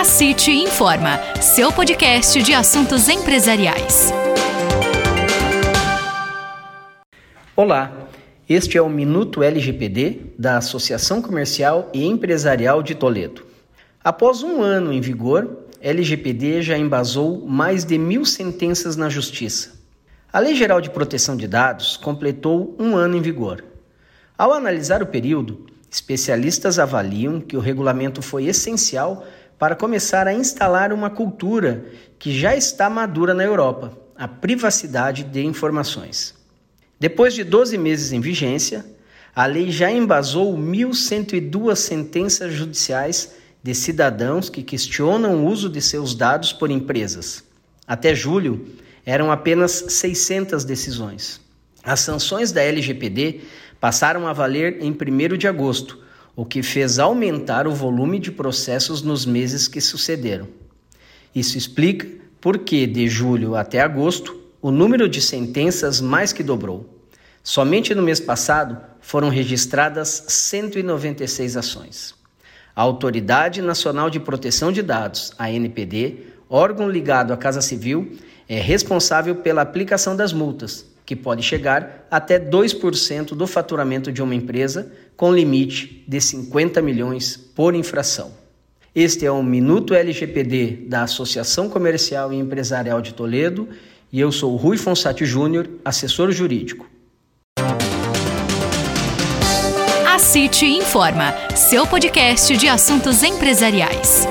A City Informa, seu podcast de assuntos empresariais. Olá, este é o Minuto LGPD da Associação Comercial e Empresarial de Toledo. Após um ano em vigor, LGPD já embasou mais de mil sentenças na Justiça. A Lei Geral de Proteção de Dados completou um ano em vigor. Ao analisar o período, especialistas avaliam que o regulamento foi essencial para começar a instalar uma cultura que já está madura na Europa, a privacidade de informações. Depois de 12 meses em vigência, a lei já embasou 1.102 sentenças judiciais de cidadãos que questionam o uso de seus dados por empresas. Até julho, eram apenas 600 decisões. As sanções da LGPD passaram a valer em 1 de agosto, o que fez aumentar o volume de processos nos meses que sucederam. Isso explica por que, de julho até agosto, o número de sentenças mais que dobrou. Somente no mês passado foram registradas 196 ações. A Autoridade Nacional de Proteção de Dados, a NPD, órgão ligado à Casa Civil, é responsável pela aplicação das multas, que pode chegar até 2% do faturamento de uma empresa, com limite de 50 milhões por infração. Este é o Minuto LGPD da Associação Comercial e Empresarial de Toledo e eu sou Rui Fonsati Júnior, assessor jurídico. A City Informa, seu podcast de assuntos empresariais.